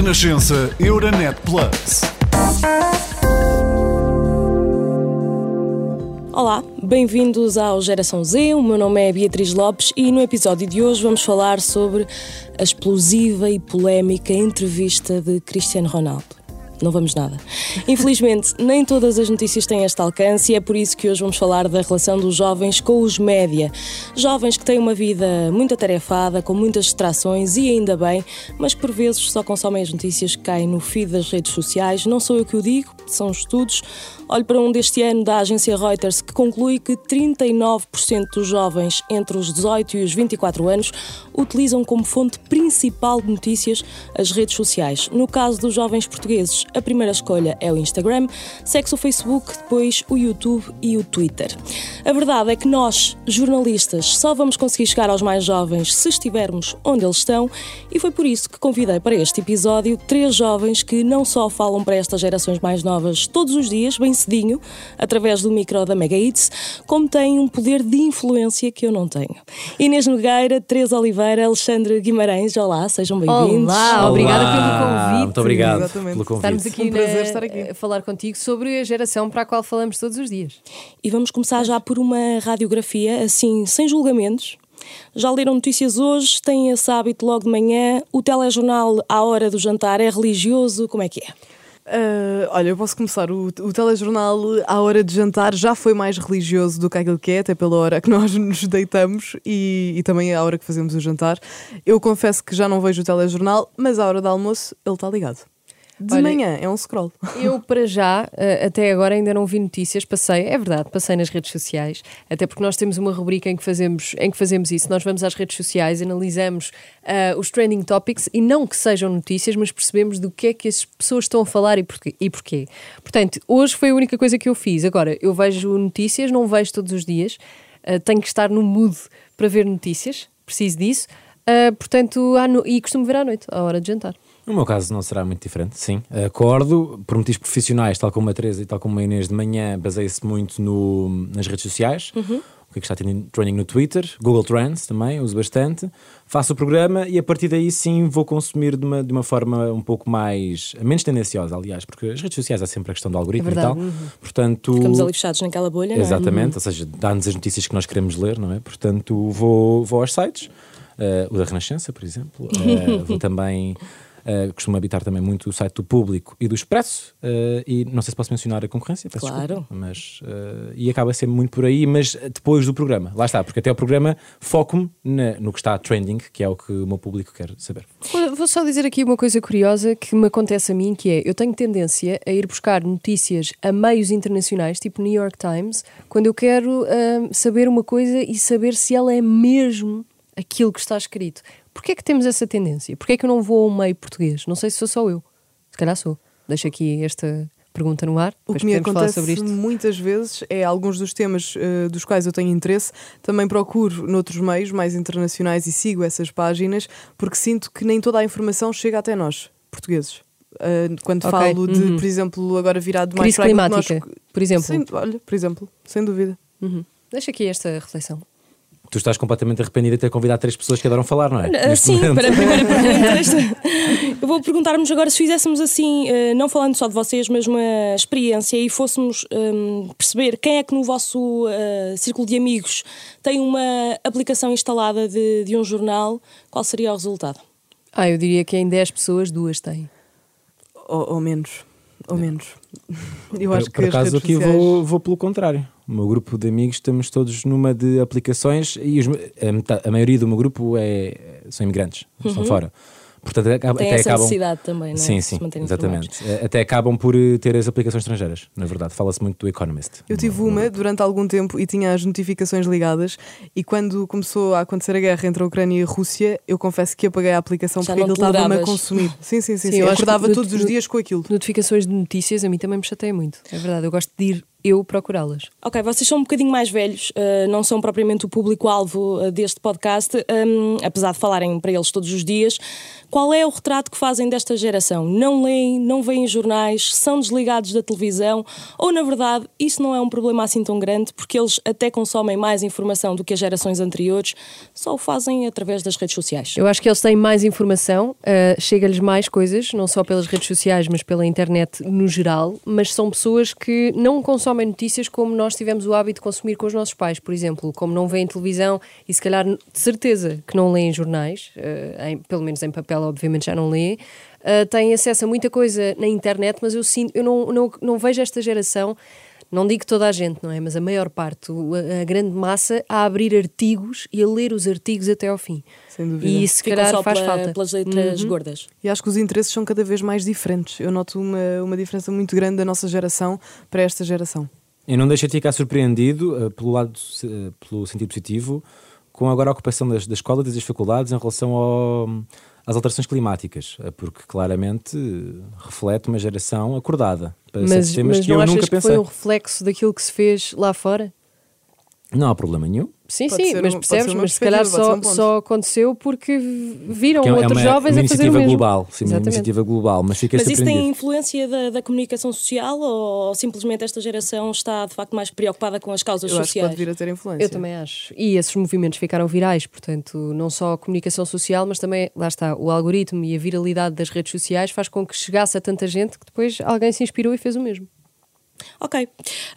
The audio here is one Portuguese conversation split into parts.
Renascença Euronet Plus. Olá, bem-vindos ao Geração Z. O meu nome é Beatriz Lopes e no episódio de hoje vamos falar sobre a explosiva e polémica entrevista de Cristiano Ronaldo não vamos nada. Infelizmente, nem todas as notícias têm este alcance e é por isso que hoje vamos falar da relação dos jovens com os média. Jovens que têm uma vida muito atarefada, com muitas distrações e ainda bem, mas por vezes só consomem as notícias que caem no feed das redes sociais. Não sou eu que o digo, são estudos. Olho para um deste ano da agência Reuters que conclui que 39% dos jovens entre os 18 e os 24 anos utilizam como fonte principal de notícias as redes sociais. No caso dos jovens portugueses, a primeira escolha é o Instagram, segue-se o Facebook, depois o YouTube e o Twitter. A verdade é que nós, jornalistas, só vamos conseguir chegar aos mais jovens se estivermos onde eles estão e foi por isso que convidei para este episódio três jovens que não só falam para estas gerações mais novas todos os dias, bem cedinho, através do micro da Mega Hits, como têm um poder de influência que eu não tenho. Inês Nogueira, Teresa Oliveira, Alexandre Guimarães, olá, sejam bem-vindos. Olá, obrigada pelo convite. Muito obrigado Exatamente. pelo convite. Estamos aqui, um prazer estar aqui a falar contigo sobre a geração para a qual falamos todos os dias. E vamos começar já por uma radiografia, assim, sem julgamentos. Já leram notícias hoje? Têm esse hábito logo de manhã? O telejornal à hora do jantar é religioso? Como é que é? Uh, olha, eu posso começar. O, o telejornal à hora de jantar já foi mais religioso do que aquilo que é, até pela hora que nós nos deitamos e, e também à hora que fazemos o jantar. Eu confesso que já não vejo o telejornal, mas à hora do almoço ele está ligado. De Olha, manhã é um scroll. Eu, para já, uh, até agora ainda não vi notícias. Passei, é verdade, passei nas redes sociais, até porque nós temos uma rubrica em que fazemos, em que fazemos isso. Nós vamos às redes sociais, analisamos uh, os trending topics e não que sejam notícias, mas percebemos do que é que as pessoas estão a falar e porquê. E porquê. Portanto, hoje foi a única coisa que eu fiz. Agora, eu vejo notícias, não vejo todos os dias, uh, tenho que estar no mood para ver notícias, preciso disso. portanto, no... e costumo ver à noite, à hora de jantar. No meu caso não será muito diferente, sim. Acordo, por motivos profissionais, tal como a Teresa e tal como a Inês de manhã, baseia-se muito no, nas redes sociais. Uhum. O que é que está trending no Twitter, Google Trends também, uso bastante. Faço o programa e a partir daí sim vou consumir de uma, de uma forma um pouco mais, menos tendenciosa, aliás, porque as redes sociais há sempre a questão do algoritmo é e tal. Uhum. Portanto, Ficamos ali fechados naquela bolha, Exatamente, não é? ou seja, dá-nos as notícias que nós queremos ler, não é? Portanto, vou, vou aos sites, uh, o da Renascença, por exemplo. Uh, vou também Uh, costumo habitar também muito o site do Público e do Expresso, uh, e não sei se posso mencionar a concorrência, peço claro. Desculpa, mas, uh, e acaba sempre muito por aí, mas depois do programa, lá está, porque até o programa foco-me no que está trending, que é o que o meu público quer saber. Vou só dizer aqui uma coisa curiosa que me acontece a mim, que é, eu tenho tendência a ir buscar notícias a meios internacionais, tipo New York Times, quando eu quero saber uma coisa e saber se ela é mesmo aquilo que está escrito. Porquê é que temos essa tendência? Porquê é que eu não vou ao meio português? Não sei se sou só eu. Se calhar sou. Deixo aqui esta pergunta no ar. O que me acontece muitas vezes é alguns dos temas uh, dos quais eu tenho interesse, também procuro noutros meios mais internacionais e sigo essas páginas, porque sinto que nem toda a informação chega até nós, portugueses. Uh, quando okay. falo de, uhum. por exemplo, agora virado mais Crise climática, nós... por exemplo. Sem, olha, por exemplo, sem dúvida. Uhum. Deixa aqui esta reflexão. Tu estás completamente arrependida de ter convidado três pessoas que adoram falar, não é? Uh, sim, momento. para a primeira pergunta. eu vou perguntar-nos agora se fizéssemos assim, uh, não falando só de vocês, mas uma experiência e fôssemos um, perceber quem é que no vosso uh, círculo de amigos tem uma aplicação instalada de, de um jornal, qual seria o resultado? Ah, eu diria que em 10 pessoas, duas têm. Ou, ou menos. Ou menos. Eu acho por, que por acaso aqui sociais... vou, vou pelo contrário. O meu grupo de amigos estamos todos numa de aplicações e os, a, a, maioria do meu grupo é, são imigrantes, uhum. estão fora. Portanto, Tem até essa acabam... necessidade também, não é? Sim, sim, exatamente. Informados. Até acabam por eh, ter as aplicações estrangeiras, na verdade. Fala-se muito do Economist. Eu tive uma durante algum tempo e tinha as notificações ligadas e quando começou a acontecer a guerra entre a Ucrânia e a Rússia, eu confesso que apaguei a aplicação Já porque aquilo estava-me a consumir. Sim, sim, sim. sim, sim. Eu acordava todos os dias com aquilo. Notificações de notícias a mim também me chateia muito. É verdade, eu gosto de ir eu procurá-las. Ok, vocês são um bocadinho mais velhos, uh, não são propriamente o público-alvo uh, deste podcast, um, apesar de falarem para eles todos os dias. Qual é o retrato que fazem desta geração? Não leem, não veem jornais, são desligados da televisão? Ou, na verdade, isso não é um problema assim tão grande porque eles até consomem mais informação do que as gerações anteriores, só o fazem através das redes sociais? Eu acho que eles têm mais informação, uh, chega-lhes mais coisas, não só pelas redes sociais, mas pela internet no geral, mas são pessoas que não consomem notícias como nós tivemos o hábito de consumir com os nossos pais, por exemplo, como não veem televisão e se calhar de certeza que não leem jornais, uh, em, pelo menos em papel obviamente já não lê, uh, tem acesso a muita coisa na internet, mas eu sinto, eu não, não, não vejo esta geração não digo toda a gente, não é? Mas a maior parte, a, grande massa, a abrir artigos e a ler os artigos até ao fim. Sem dúvida. E isso, se calhar, só faz pela, falta. pelas letras uhum. gordas. E acho que os interesses são cada vez mais diferentes. Eu noto uma, uma diferença muito grande da nossa geração para esta geração. E não deixa de ficar surpreendido, uh, pelo lado, uh, pelo sentido positivo, com agora a ocupação das, da escola e das faculdades em relação ao às alterações climáticas, porque claramente reflete uma geração acordada para mas, certos temas mas que eu nunca que pensei. foi um reflexo daquilo que se fez lá fora? Não há problema nenhum. Sim, pode sim, mas um, percebes, mas se calhar só, um só aconteceu porque viram é, outros uma, jovens uma a fazer o mesmo. Global, sim, uma iniciativa global, mas fica Mas isso tem influência da, da, comunicação social ou simplesmente esta geração está de facto mais preocupada com as causas Eu sociais? Acho que pode vir a ter influência. Eu também acho. E esses movimentos ficaram virais, portanto, não só a comunicação social, mas também, lá está, o algoritmo e a viralidade das redes sociais faz com que chegasse a tanta gente que depois alguém se inspirou e fez o mesmo. Ok.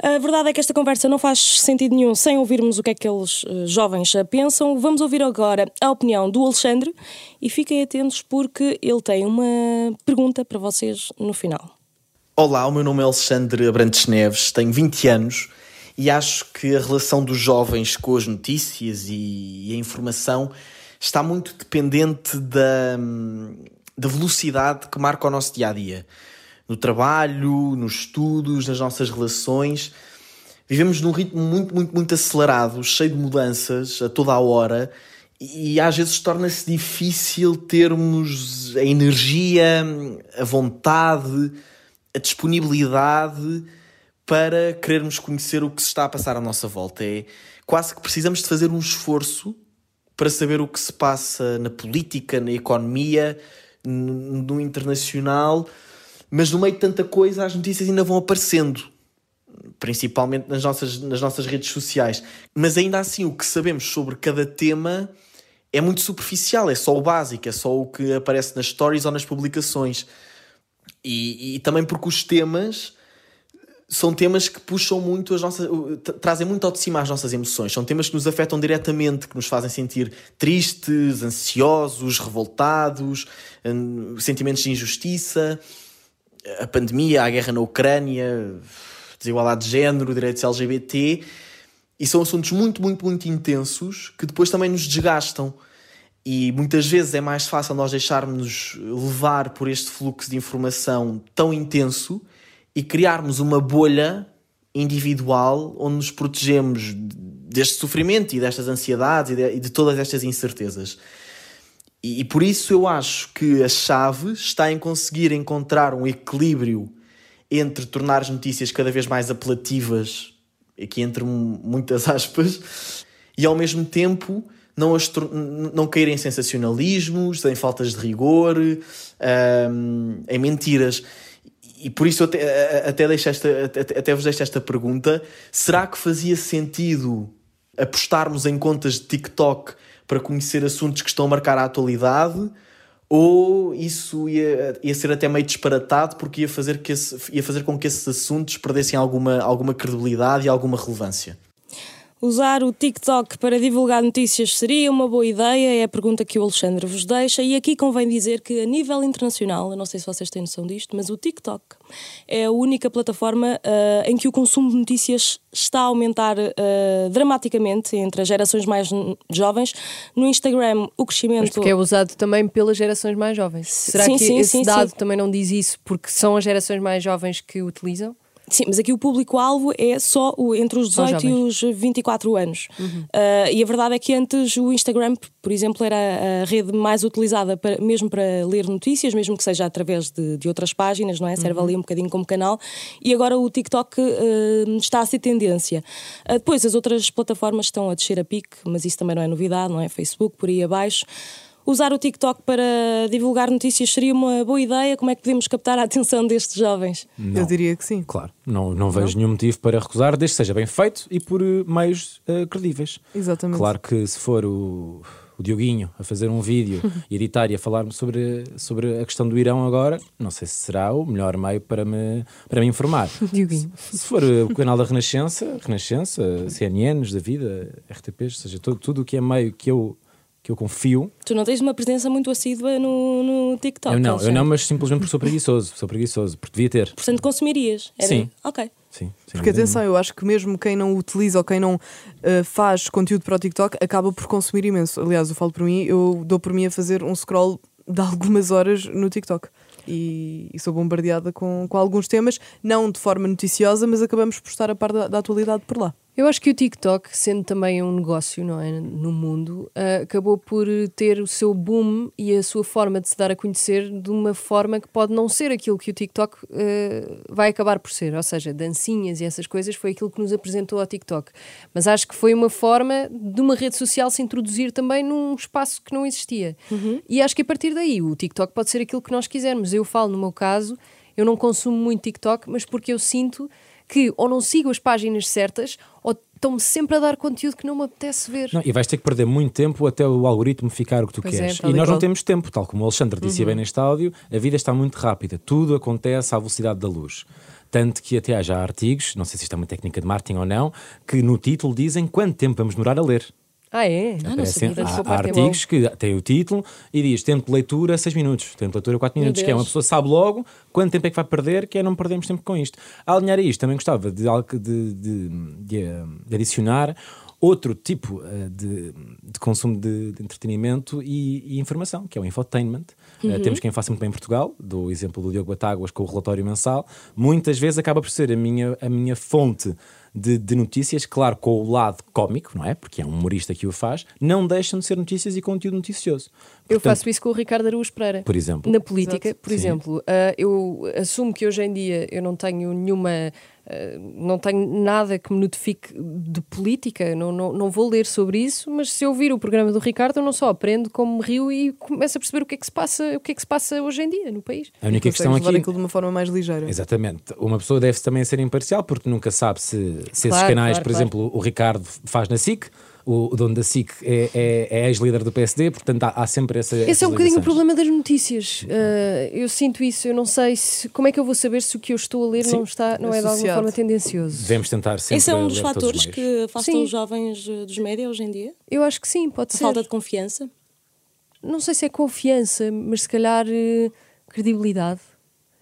A verdade é que esta conversa não faz sentido nenhum sem ouvirmos o que é que aqueles uh, jovens uh, pensam. Vamos ouvir agora a opinião do Alexandre e fiquem atentos porque ele tem uma pergunta para vocês no final. Olá, o meu nome é Alexandre Abrantes Neves, tenho 20 anos e acho que a relação dos jovens com as notícias e a informação está muito dependente da, hum, da velocidade que marca o nosso dia a dia no trabalho, nos estudos, nas nossas relações. Vivemos num ritmo muito, muito, muito acelerado, cheio de mudanças a toda a hora e às vezes torna-se difícil termos a energia, a vontade, a disponibilidade para querermos conhecer o que se está a passar à nossa volta. É quase que precisamos de fazer um esforço para saber o que se passa na política, na economia, no internacional mas no meio de tanta coisa as notícias ainda vão aparecendo, principalmente nas nossas, nas nossas redes sociais. Mas ainda assim, o que sabemos sobre cada tema é muito superficial, é só o básico, é só o que aparece nas stories ou nas publicações. E, e também porque os temas são temas que puxam muito as nossas. trazem muito ao de cima as nossas emoções. São temas que nos afetam diretamente, que nos fazem sentir tristes, ansiosos, revoltados, hum, sentimentos de injustiça a pandemia, a guerra na Ucrânia, desigualdade de género, direitos LGBT, e são assuntos muito, muito, muito intensos que depois também nos desgastam. E muitas vezes é mais fácil nós deixarmos levar por este fluxo de informação tão intenso e criarmos uma bolha individual onde nos protegemos deste sofrimento e destas ansiedades e de, e de todas estas incertezas. E, e por isso eu acho que a chave está em conseguir encontrar um equilíbrio entre tornar as notícias cada vez mais apelativas, aqui entre muitas aspas, e ao mesmo tempo não, as, não cair em sensacionalismos, em faltas de rigor, um, em mentiras. E por isso até, até, deixo esta, até, até vos deixo esta pergunta: será que fazia sentido apostarmos em contas de TikTok para conhecer assuntos que estão a marcar a atualidade, ou isso ia, ia ser até meio disparatado porque ia fazer, que esse, ia fazer com que esses assuntos perdessem alguma, alguma credibilidade e alguma relevância. Usar o TikTok para divulgar notícias seria uma boa ideia? É a pergunta que o Alexandre vos deixa. E aqui convém dizer que, a nível internacional, eu não sei se vocês têm noção disto, mas o TikTok é a única plataforma uh, em que o consumo de notícias está a aumentar uh, dramaticamente entre as gerações mais jovens. No Instagram, o crescimento. Mas porque é usado também pelas gerações mais jovens. Será sim, que sim, esse sim, dado também não diz isso porque são as gerações mais jovens que utilizam? Sim, mas aqui o público-alvo é só o, entre os Só 18 e os 24 anos. Ah, e a verdade é que antes o Instagram, por exemplo, era a rede mais utilizada para- mesmo para ler notícias, mesmo que seja através de, de outras páginas, não é? Serve ali um bocadinho como canal. E agora o TikTok ah, está a ser tendência. Ah, depois as outras plataformas estão a descer a pique, mas isso também não é novidade, não é? Facebook, por aí abaixo. Usar o TikTok para divulgar notícias seria uma boa ideia? Como é que podemos captar a atenção destes jovens? Eu diria que sim. Claro, não, não vejo nenhum motivo para recusar, desde que seja bem feito e por eh, meios eh, credíveis. Exatamente. Claro que se for o, o Dioguinho a fazer um vídeo e editar e a falar-me sobre, sobre a questão do Irão agora, não sei se será o melhor meio para me, para me informar. Dioguinho. Se for eh, o canal da Renascença, Renascença, CNNs da vida, RTPs, ou seja, tudo tudo o que é meio que eu, que eu confio, Tu não tens uma presença muito assídua no, no TikTok. eu não, eu não, mas simplesmente porque sou preguiçoso, sou preguiçoso, porque devia ter. Portanto, consumirias? Era- Sim. Ok. Sim, sem Porque atenção, eu acho que mesmo quem não utiliza ou quem não uh, faz conteúdo para o TikTok acaba por consumir imenso. Aliás, eu falo por mim, eu dou por mim a fazer um scroll de algumas horas no TikTok. E, e sou bombardeada com, com alguns temas, não de forma noticiosa, mas acabamos por estar a par da, da atualidade por lá. Eu acho que o TikTok, sendo também um negócio não é, no mundo, ah, acabou por ter o seu boom e a sua forma de se dar a conhecer de uma forma que pode não ser aquilo que o TikTok ah, vai acabar por ser. Ou seja, dancinhas e essas coisas foi aquilo que nos apresentou ao TikTok. Mas acho que foi uma forma de uma rede social se introduzir também num espaço que não existia. E acho que a partir daí o TikTok pode ser aquilo que nós quisermos. Eu falo, no meu caso, eu não consumo muito TikTok, mas porque eu sinto que ou não sigo as páginas certas ou estão-me sempre a dar conteúdo que não me apetece ver. Não, e vais ter que perder muito tempo até o algoritmo ficar o que tu Pois é, queres. tal e nós não temos tempo, tal como o Alexandre disse bem neste áudio, a vida está muito rápida, tudo acontece à velocidade da luz. Tanto que até há já artigos, não sei se isto é uma técnica de marketing ou não, que no título dizem quanto tempo vamos demorar a ler. Ah, é? não Aparecem- sabia. há, há artigos que têm o título e diz tempo de leitura 6 minutos, tempo de leitura 4 Meu minutos, que é uma pessoa sabe logo quanto tempo é que vai perder, que é não perdermos tempo com isto. A alinhar a isto, também gostava de, de- de- de, eh, de adicionar outro tipo eh, de, de consumo de, de entretenimento e, e informação, que é o infotainment. Eh, temos quem faça muito bem em Portugal, do exemplo do Diogo Batáguas com o relatório mensal. Muitas vezes acaba por ser a minha, a minha fonte de, de notícias, claro, com o lado cómico, não é? Porque é um humorista que o faz, não deixam de ser notícias e conteúdo noticioso. Eu Portanto, faço isso com o Ricardo Araújo Pereira. Por exemplo. Na política, por Sim. exemplo, ah, eu assumo que hoje em dia eu não tenho nenhuma. ah, não tenho nada que me notifique de política, não, não, não vou ler sobre isso, mas se eu ouvir o programa do Ricardo, eu não só aprendo, como me rio e começo a perceber o que é que se passa, o que é que se passa hoje em dia no país. A única questão levar aqui. aquilo de uma forma mais ligeira. Exatamente. Uma pessoa deve também ser imparcial porque nunca sabe se, se esses Claro, canais, claro, por claro. exemplo, o Ricardo faz na SIC, o, o dono da SIC é, é, é ex-líder do PSD, portanto há, há sempre essa. Esse é um bocadinho o problema das notícias. Ah, eu sinto isso, eu não sei se, como é que eu vou saber se o que eu estou a ler Sim. não, está, não é de alguma forma tendencioso. Devemos tentar sempre. Esse é um dos fatores que afastam Sim. os jovens eh, dos média hoje em dia? Eu acho que sim, pode A ser. falta de confiança? não sei se é confiança, mas se calhar eh, credibilidade.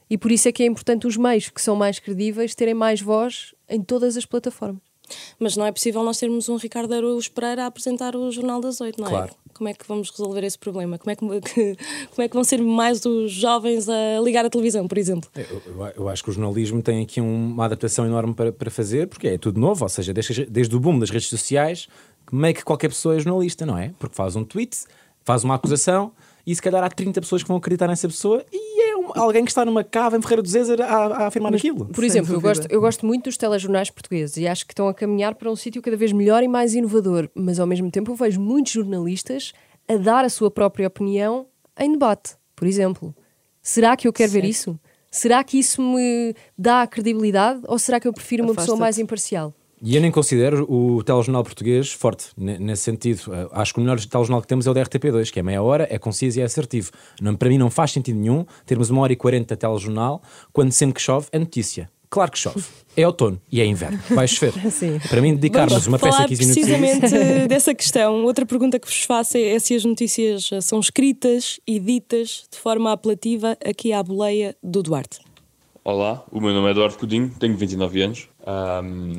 E por isso é que é importante os meios que são mais credíveis terem mais voz em todas as plataformas. Mas não é possível nós termos um Ricardo Araújo Pereira a apresentar o Jornal das Oito, não é? Claro. Como é que vamos resolver esse problema? Como é que, que- como é que vão ser mais os jovens a ligar a televisão, por exemplo? Eu, eu- eu acho que o jornalismo tem aqui um- uma adaptação enorme para, para fazer, porque é tudo novo, ou seja, desde, desde o boom das redes sociais, meio que qualquer pessoa é jornalista, não é? Porque faz um tweet, faz uma acusação e se calhar há 30 pessoas que vão acreditar nessa pessoa e alguém que está numa cava em Ferreira do Zezer a, a afirmar aquilo. Por exemplo, eu gosto, eu gosto muito dos telejornais portugueses e acho que estão a caminhar para um sítio cada vez melhor e mais inovador, mas ao mesmo tempo eu vejo muitos jornalistas a dar a sua própria opinião em debate, por exemplo. Será que eu quero ver isso? Será que isso me dá credibilidade ou será que eu prefiro uma pessoa mais imparcial? E eu nem considero o telejornal português forte ne- nesse sentido. Uh, Acho que o melhor telejornal que temos é o da RTP2, que é meia hora, é conciso e é assertivo. Não, para mim não faz sentido nenhum termos uma hora e quarenta de telejornal quando sempre que chove é notícia. Claro que chove. É outono e é inverno. Vai chover. Sim. Para mim, dedicarmos uma peça falar de 15 minutos. a isso- precisamente dessa questão. Outra pergunta que vos faço é se as notícias eh, são escritas e ditas de forma apelativa aqui à boleia do Duarte. Olá, o meu nome é Eduardo Codinho, tenho 29 anos. Ahm,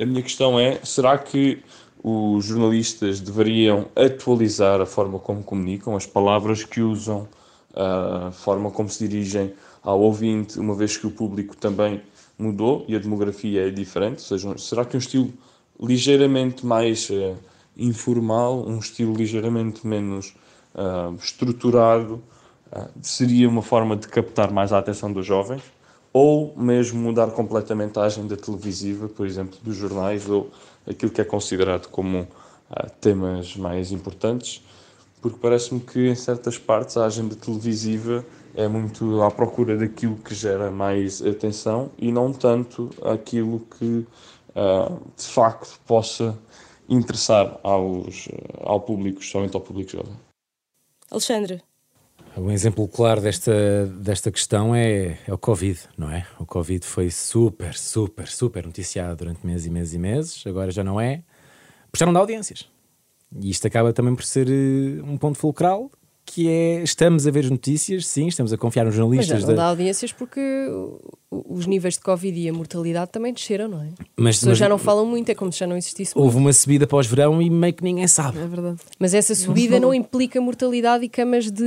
a minha questão é: será que os jornalistas deveriam atualizar a forma como comunicam, as palavras que usam, a forma como se dirigem ao ouvinte, uma vez que o público também mudou e a demografia é diferente? Seja, será que um estilo ligeiramente mais uh, informal, um estilo ligeiramente menos uh, estruturado, uh, seria uma forma de captar mais a atenção dos jovens? Ou mesmo mudar completamente a agenda televisiva, por exemplo, dos jornais, ou aquilo que é considerado como temas mais importantes? Porque parece-me que em certas partes a agenda televisiva é muito à procura daquilo que gera mais atenção e não tanto aquilo que uh, de facto possa interessar aos, ao público, somente ao público jovem. Alexandre. Um exemplo claro desta, desta questão é, é o Covid, não é? O Covid foi super, super, super noticiado durante meses e meses e meses, agora já não é, porque já não dá audiências. E isto acaba também por ser uh, um ponto fulcral que é estamos a ver as notícias, sim, estamos a confiar nos jornalistas. Mas já não dá audiências porque os níveis de Covid e a mortalidade também desceram, não é? Mas, As pessoas já não falam muito, é como se já não existisse Houve muito. uma subida pós-verão e meio que ninguém sabe. É verdade. Mas essa subida não, não implica mortalidade e camas de,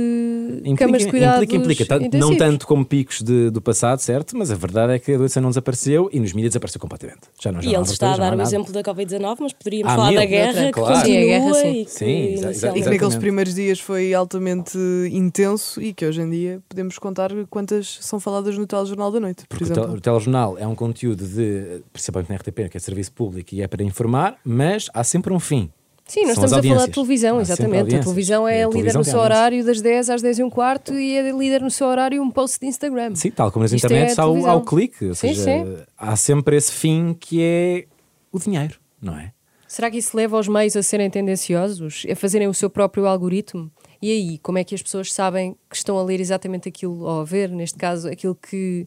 implica, camas de cuidados Implica, implica. Não tanto como picos de, do passado, certo? Mas a verdade é que a doença não desapareceu e nos mídias desapareceu completamente. Já não, já e ele está a dar o exemplo da Covid-19, mas poderíamos Há falar mil, da guerra, que claro. continua Sim, a guerra, sim. e que Sim, exa- exa- E que naqueles primeiros dias foi altamente intenso e que hoje em dia podemos contar quantas são faladas no telejornal da noite, Porque o, telejornal é um conteúdo de, principalmente na RTP, que é serviço público e é para informar, mas há sempre um fim. Sim, nós São estamos a falar de televisão, Há exatamente. A televisão é É, a líder televisão no seu horário das 10 às 10 e um quarto e é líder no seu horário um post de Instagram. Sim, tal como nas Isto é internets há, o, televisão. há o clique. Ou Sim, seja, sim. há sempre esse fim que é o dinheiro, não é? Será que isso leva os meios a serem tendenciosos, a fazerem o seu próprio algoritmo? E aí, como é que as pessoas sabem que estão a ler exatamente aquilo, ou a ver, neste caso, aquilo que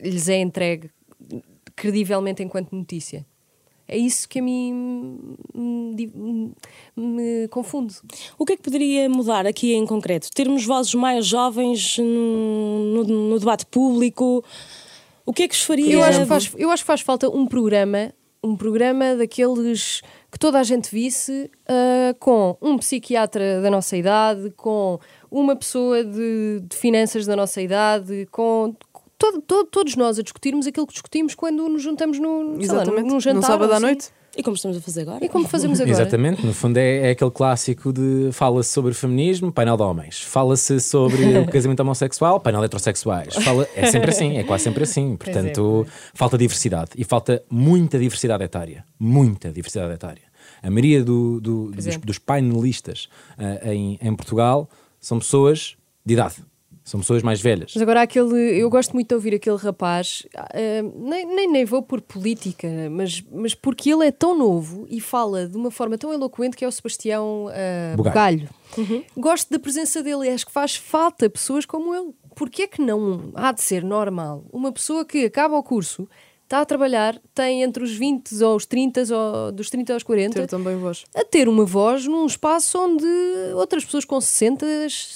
lhes é entregue credivelmente enquanto notícia? É isso que a mim me, me- me confunde. O que é que poderia mudar aqui em concreto? Termos vozes mais jovens no, no- no debate público? O que é que os faria? Eu acho que faz, eu acho que faz falta um programa, um programa daqueles que toda a gente visse ah, com um psiquiatra da nossa idade, com uma pessoa de, de finanças da nossa idade, com todo- todo- todos nós a discutirmos aquilo que discutimos quando nos juntamos no, sei lá, Exatamente. num, num jantar. no sábado à assim. noite. E como estamos a fazer agora? E como fazemos agora? Exatamente, no fundo é, é aquele clássico de fala-se sobre feminismo, painel de homens. Fala-se sobre o casamento homossexual, painel de heterossexuais. Fala, é sempre assim, é quase sempre assim. Portanto, falta diversidade e falta muita diversidade etária. Muita diversidade etária. A maioria do- do- dos, é. dos painelistas ah, em, em Portugal são pessoas de idade, são pessoas mais velhas. Mas agora aquele, eu gosto muito de ouvir aquele rapaz, ah, nem, nem, nem vou por política, mas, mas porque ele é tão novo e fala de uma forma tão eloquente que é o Sebastião ah, Bugalho. Bugalho. Gosto da presença dele e acho que faz falta pessoas como ele. Porque é que não há de ser normal uma pessoa que acaba o curso, está a trabalhar, tem entre os 20 ou os 30, ou dos 30 aos 40, Ter também voz. a ter uma voz num espaço onde outras pessoas com 60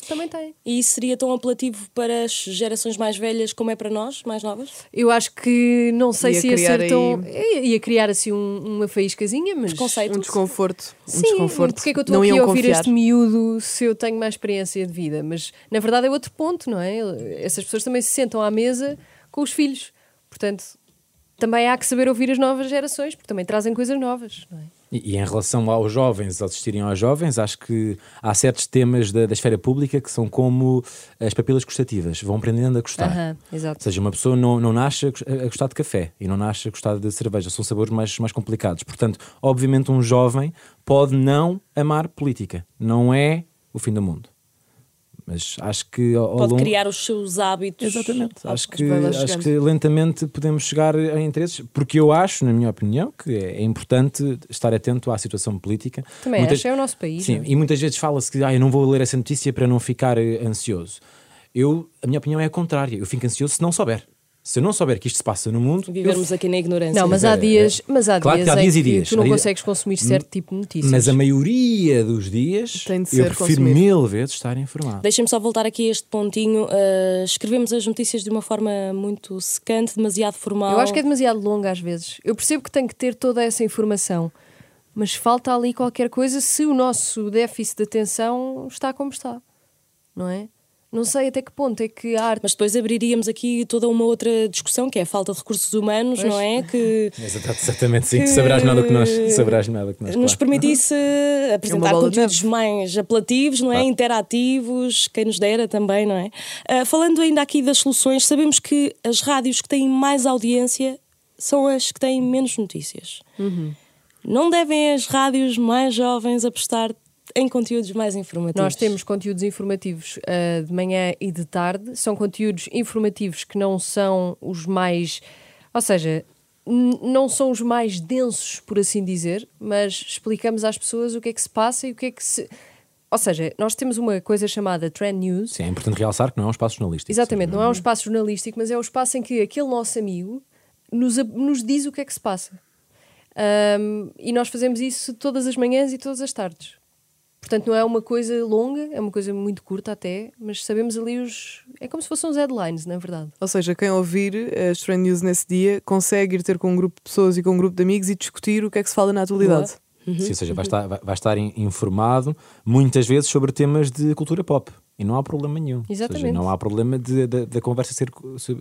também têm. E isso seria tão apelativo para as gerações mais velhas como é para nós, mais novas? Eu acho que não sei Ia se ia ser tão. aí- Ia, ia criar assim um- uma faíscazinha, mas. Um desconforto. Um Sim, desconforto. porque é que eu estou não aqui a ouvir confiar. este miúdo se eu tenho mais experiência de vida? Mas na verdade é outro ponto, não é? Essas pessoas também se sentam à mesa com os filhos. Portanto, também há que saber ouvir as novas gerações, porque também trazem coisas novas, não é? E, e em relação aos jovens, assistirem aos jovens, acho que há certos temas da, da esfera pública que são como as papilas gustativas, vão aprendendo a gostar. Aham, Ou seja, uma pessoa não, não nasce a gostar de café e não nasce a gostar de cerveja, são sabores mais, mais complicados. Portanto, obviamente, um jovem pode não amar política, não é o fim do mundo. Mas acho que ao, ao Pode longo- criar os seus hábitos. Exatamente. Acho que, acho que lentamente podemos chegar a interesses, porque eu acho, na minha opinião, que é, é importante estar atento à situação política. Também Muitas- acho, é o nosso país. Sim, não é? e muitas vezes fala-se que ah, eu não vou ler essa notícia para não ficar eh, ansioso. Eu, a minha opinião é a contrária. Eu fico ansioso se não souber. Se eu não souber que isto se passa no mundo, eu Vivermos aqui na ignorância. Não, mas há é, dias, é. mas há Claro que dias há em dias e que dias. tu não Há dias- consegues consumir certo tipo de notícias. Mas a maioria dos dias Tem de eu ser prefiro consumido. mil vezes estar informado. Deixem-me só voltar aqui a este pontinho. Uh, escrevemos as notícias de uma forma muito secante, demasiado formal. Eu acho que é demasiado longa às vezes. Eu percebo que tem que ter toda essa informação, mas falta ali qualquer coisa se o nosso déficit de atenção está como está, não é? Não sei até que ponto é que a arte. Mas depois abriríamos aqui toda uma outra discussão, que é a falta de recursos humanos, Pois. não é? Que Exatamente, sim, que saberás do que nós. Saberás do que nós. nos claro. permitisse apresentar bola de conteúdos mais apelativos, não é? Claro. Interativos, quem nos dera também, não é? Ah, falando ainda aqui das soluções, sabemos que as rádios que têm mais audiência são as que têm menos notícias. Uhum. Não devem as rádios mais jovens apostar em conteúdos mais informativos? Nós temos conteúdos informativos ah, de manhã e de tarde. São conteúdos informativos que não são os mais. Ou seja, não são os mais densos, por assim dizer, mas explicamos às pessoas o que é que se passa e o que é que se. Ou seja, nós temos uma coisa chamada Trend News. Sim, é importante realçar que não é um espaço jornalístico. Exatamente, não é um espaço jornalístico, mas é o espaço em que aquele nosso amigo nos, a- nos diz o que é que se passa. Ahm, e nós fazemos isso todas as manhãs e todas as tardes. Portanto, não é uma coisa longa, é uma coisa muito curta até, mas sabemos ali os. É como se fossem os headlines, na verdade. Ou seja, quem ouvir as Trend News nesse dia consegue ir ter com um grupo de pessoas e com um grupo de amigos e discutir o que é que se fala na atualidade. Sim, ou seja, vai estar, vai, vai estar in- informado muitas vezes sobre temas de cultura pop. E não há problema nenhum. Ou seja, Exatamente. não há problema de- de- da conversa ser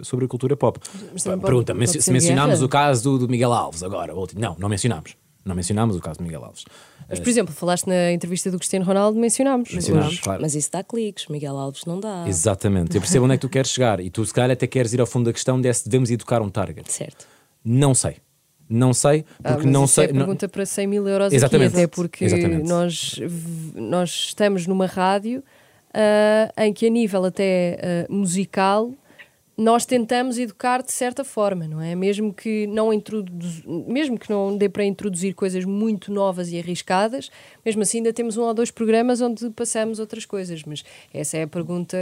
sobre a cultura pop. Mas também pode- Pergunta, men- se mencionámos o caso do, do Miguel Alves agora, o último. Não, não mencionámos. Não mencionámos o caso do Miguel Alves. Mas, por exemplo, falaste na entrevista do Cristiano Ronaldo, mencionámos. Mencionámos, claro. Mas isso dá cliques, Miguel Alves não dá. Exatamente. Eu percebo onde é que tu queres chegar. E tu, se calhar, até queres ir ao fundo da questão de é se devemos educar um target. Certo. Não sei. Não sei, Ah, porque mas não isso sei. É não- pergunta para 100 mil euros Exatamente. aqui, até porque Exatamente. nós, nós estamos numa rádio ah, em que a nível até ah, musical nós tentamos educar de certa forma, não é? Mesmo que não introduz, mesmo que não dê para introduzir coisas muito novas e arriscadas, mesmo assim ainda temos um ou dois programas onde passamos outras coisas, mas essa é a pergunta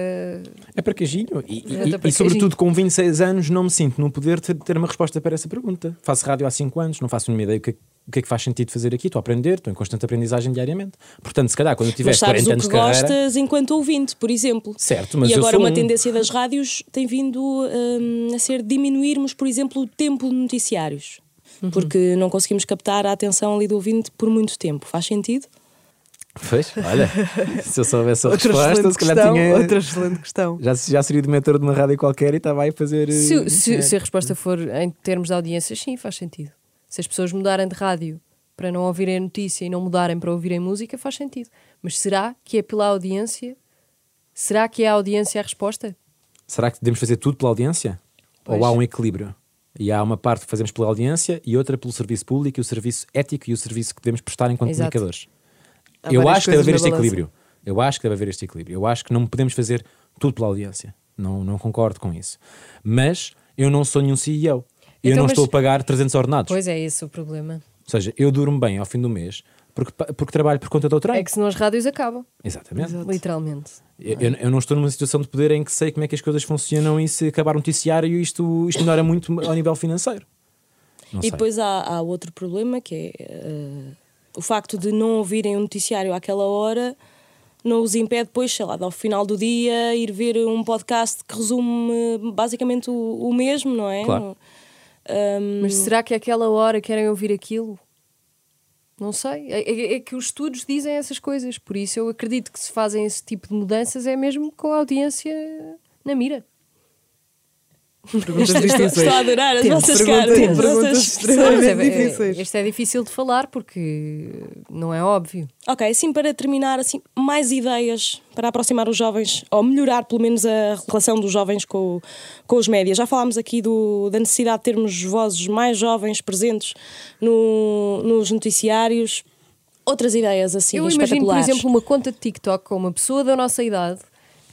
É para cajinho. E, e- Pergunta e- e, sobretudo, com 26 anos, não me sinto no poder de ter uma resposta para essa pergunta. Faço rádio há 5 anos, não faço nenhuma ideia o que, é- o que é que faz sentido fazer aqui. Estou a aprender, estou em constante aprendizagem diariamente. Portanto, se calhar, quando eu tiver Mas sabes 40 o anos que de carreira. gostas enquanto ouvinte, por exemplo. Certo, mas e eu agora sou uma um. tendência das rádios tem vindo hum, a ser diminuirmos, por exemplo, o tempo de noticiários. Uhum. Porque não conseguimos captar a atenção ali do ouvinte por muito tempo. Faz sentido? Pois, olha, se eu soubesse a Outra resposta, se calhar questão. tinha. Outra excelente questão. Já, já seria de mentor de uma rádio qualquer e estava aí a fazer. Se, se- eh, se a resposta for em termos de audiências, sim, faz sentido. Se as pessoas mudarem de rádio para não ouvirem a notícia e não mudarem para ouvirem música, faz sentido. Mas será que é pela audiência? Será que é a audiência a resposta? Será que devemos fazer tudo pela audiência? Pois. Ou há um equilíbrio? E há uma parte que fazemos pela audiência e outra pelo serviço público e o serviço ético e o serviço que devemos prestar enquanto Exato. comunicadores. Há Eu acho que deve haver este balança. equilíbrio. Eu acho que deve haver este equilíbrio. Eu acho que não podemos fazer tudo pela audiência. Não, não concordo com isso. Mas eu não sou nenhum CEO. Eu Então, não mas- estou a pagar 300 ordenados. Pois é, esse o problema. Ou seja, eu durmo bem ao fim do mês porque, porque trabalho por conta do outro É que senão as rádios acabam, Exatamente. literalmente. Eu, eu- eu não estou numa situação de poder em que sei como é que as coisas funcionam e se acabar um noticiário isto, isto melhora muito ao nível financeiro. Não E sei. depois há, há outro problema que é eh, o facto de não ouvirem o noticiário àquela hora não os impede depois, sei lá, de ao final do dia ir ver um podcast que resume basicamente o, o mesmo, não é? Claro. Ahm, Mas será que àquela hora querem ouvir aquilo? Não sei. É, é- é que os estudos dizem essas coisas. Por isso eu acredito que se fazem esse tipo de mudanças é mesmo com a audiência na mira. Perguntas estou, a adorar as Temos vossas perguntas- caras. perguntas extremamente é- é- difíceis. este é difícil de falar porque não é óbvio. Ok, assim para terminar, assim, mais ideias para aproximar os jovens, ou melhorar pelo menos a relação dos jovens com, com os médias. Já falámos aqui do, da necessidade de termos vozes mais jovens presentes no- nos noticiários. Outras ideias assim eu imagino, por exemplo, uma conta de TikTok com uma pessoa da nossa idade,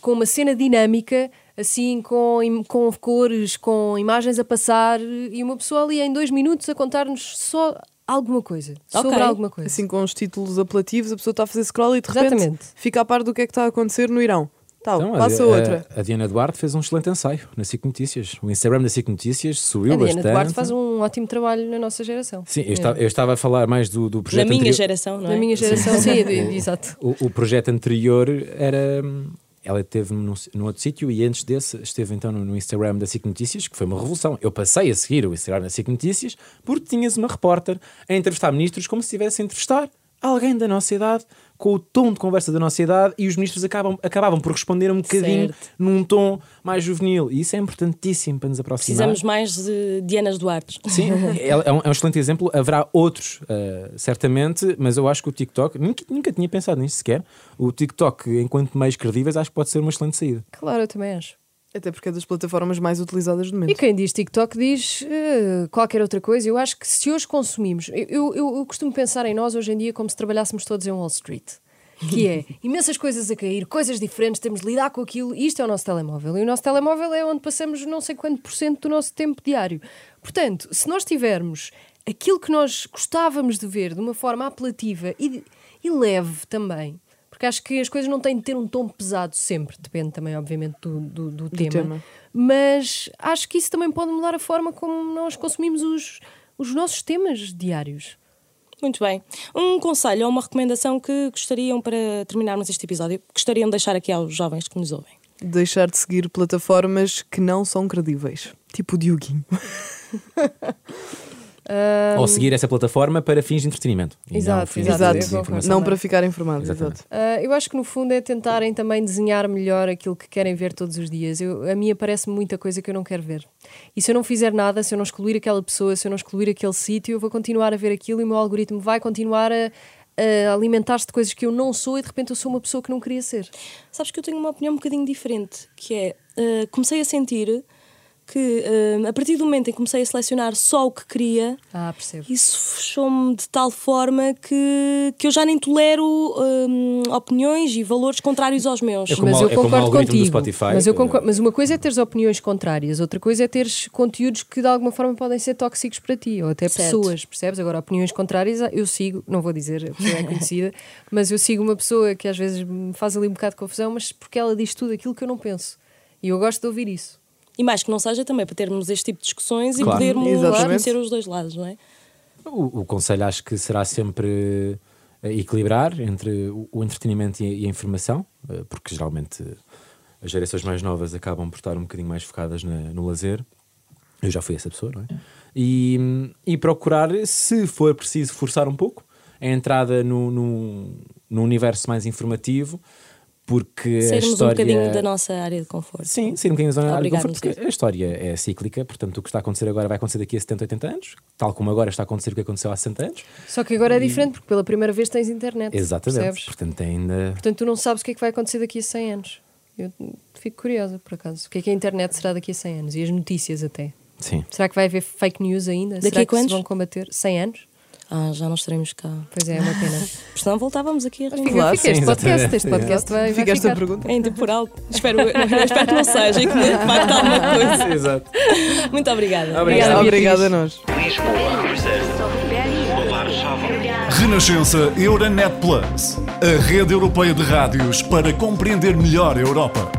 com uma cena dinâmica, assim, com, com cores, com imagens a passar, e uma pessoa ali em dois minutos a contar-nos só alguma coisa. Sobre Ok. alguma coisa. Assim, com os títulos apelativos, a pessoa está a fazer scroll e de repente Exatamente. fica a par do que é que está a acontecer no Irão. Tal, Então, passa a, outra. A, a Diana Duarte fez um excelente ensaio na SIC Notícias. O Instagram da SIC Notícias subiu a Diana bastante. Duarte faz um ótimo trabalho na nossa geração. Sim, eu, estava, eu estava a falar mais do, do Na projeto minha anterior. geração, não é? Na minha geração, sim, de- exato. O, o projeto anterior era. Ela esteve num, num outro sítio e antes desse esteve então no, no Instagram da SIC Notícias, que foi uma revolução. Eu passei a seguir o Instagram da SIC Notícias porque tinhas uma repórter a entrevistar ministros como se estivesse a entrevistar alguém da nossa idade com o tom de conversa da nossa idade e os ministros acabam, acabavam por responder um bocadinho Certo. num tom mais juvenil. E isso é importantíssimo para nos aproximar. Precisamos mais de Dianas Duarte. Sim, é, é um, é um excelente exemplo. Haverá outros, eh, certamente, mas eu acho que o TikTok, nunca, nunca tinha pensado nisso sequer. O TikTok, enquanto meios credíveis, acho que pode ser uma excelente saída. Claro, eu também acho. Até porque é das plataformas mais utilizadas do E momento. quem diz TikTok diz eh, qualquer outra coisa. Eu acho que se hoje consumimos, eu, eu, eu- eu costumo pensar em nós hoje em dia como se trabalhássemos todos em Wall Street. Que é imensas coisas a cair, coisas diferentes, temos de lidar com aquilo. E isto é o nosso telemóvel. E o nosso telemóvel é onde passamos não sei quanto por cento do nosso tempo diário. Portanto, se nós tivermos aquilo que nós gostávamos de ver de uma forma apelativa e, e leve também, porque acho que as coisas não têm de ter um tom pesado sempre, depende também, obviamente, do, do, do tema. tema. Mas acho que isso também pode mudar a forma como nós consumimos os, os nossos temas diários. Muito bem. Um conselho ou uma recomendação que gostariam para terminarmos este episódio, gostariam de deixar aqui aos jovens que nos ouvem. Deixar de seguir plataformas que não são credíveis. Tipo o Dioguinho. Ou seguir essa plataforma para fins de entretenimento. E não Exato, exato. de. Não para ficar informado. Exato. Ah, eu acho que no fundo é tentarem também desenhar melhor aquilo que querem ver todos os dias. Eu, a mim aparece muita coisa que eu não quero ver. E se eu não fizer nada, se eu não excluir aquela pessoa, se eu não excluir aquele sítio, eu vou continuar a ver aquilo e o meu algoritmo vai continuar a, a alimentar-se de coisas que eu não sou e de repente eu sou uma pessoa que não queria ser. Sabes que eu tenho uma opinião um bocadinho diferente, que é, eh, comecei a sentir que eh, a partir do momento em que comecei a selecionar só o que queria, Ah, percebo. isso fechou-me de tal forma que, que eu já nem tolero hum, opiniões e valores contrários aos meus. É mas eu é concordo contigo. Spotify, mas, eu eh, concordo- mas uma coisa é teres opiniões contrárias, outra coisa é teres conteúdos que de alguma forma podem ser tóxicos para ti, ou até Certo. pessoas, percebes? Agora, opiniões contrárias, eu sigo, não vou dizer, a pessoa é conhecida, mas eu sigo uma pessoa que às vezes me faz ali um bocado de confusão, mas porque ela diz tudo aquilo que eu não penso. E eu gosto de ouvir isso. E mais que não seja também para termos este tipo de discussões Claro. e podermos Exatamente. conhecer os dois lados, não é? O, o conselho acho que será sempre eh, equilibrar entre o, o entretenimento e a, e a informação, eh, porque geralmente eh, as gerações mais novas acabam por estar um bocadinho mais focadas na- no lazer. Eu já fui essa pessoa, não é? E, e procurar, se for preciso, forçar um pouco a entrada no, no, no universo mais informativo, porque a Sairmos história... um bocadinho da nossa área de conforto. Sim, sair um bocadinho da zona de Obrigado, conforto, porque a história é cíclica, portanto o que está a acontecer agora vai acontecer daqui a 70, 80 anos, tal como agora está a acontecer o que aconteceu há 60 anos. Só que agora é diferente, porque pela primeira vez tens internet. Exatamente. Percebes? Portanto, ainda. Portanto, tu não sabes o que é que vai acontecer daqui a 100 anos. Eu fico curiosa, por acaso. O que é que a internet será daqui a 100 anos? E as notícias até. Sim. Será que vai haver fake news ainda? Daqui Será a que se quantos? vão combater? 100 anos? Ah, já não estaremos cá. Pois é, é uma pena. Porque senão voltávamos aqui a Fica, reunir. Claro, fica este sim, podcast, este podcast vai, vai Fica esta ficar. pergunta. É intemporal. espero, espero que não seja e que me impacte alguma coisa. Exato. Muito obrigada. Obrigada, Obrigada a nós. Renascença Euronet Plus, a rede europeia de rádios para compreender melhor a Europa.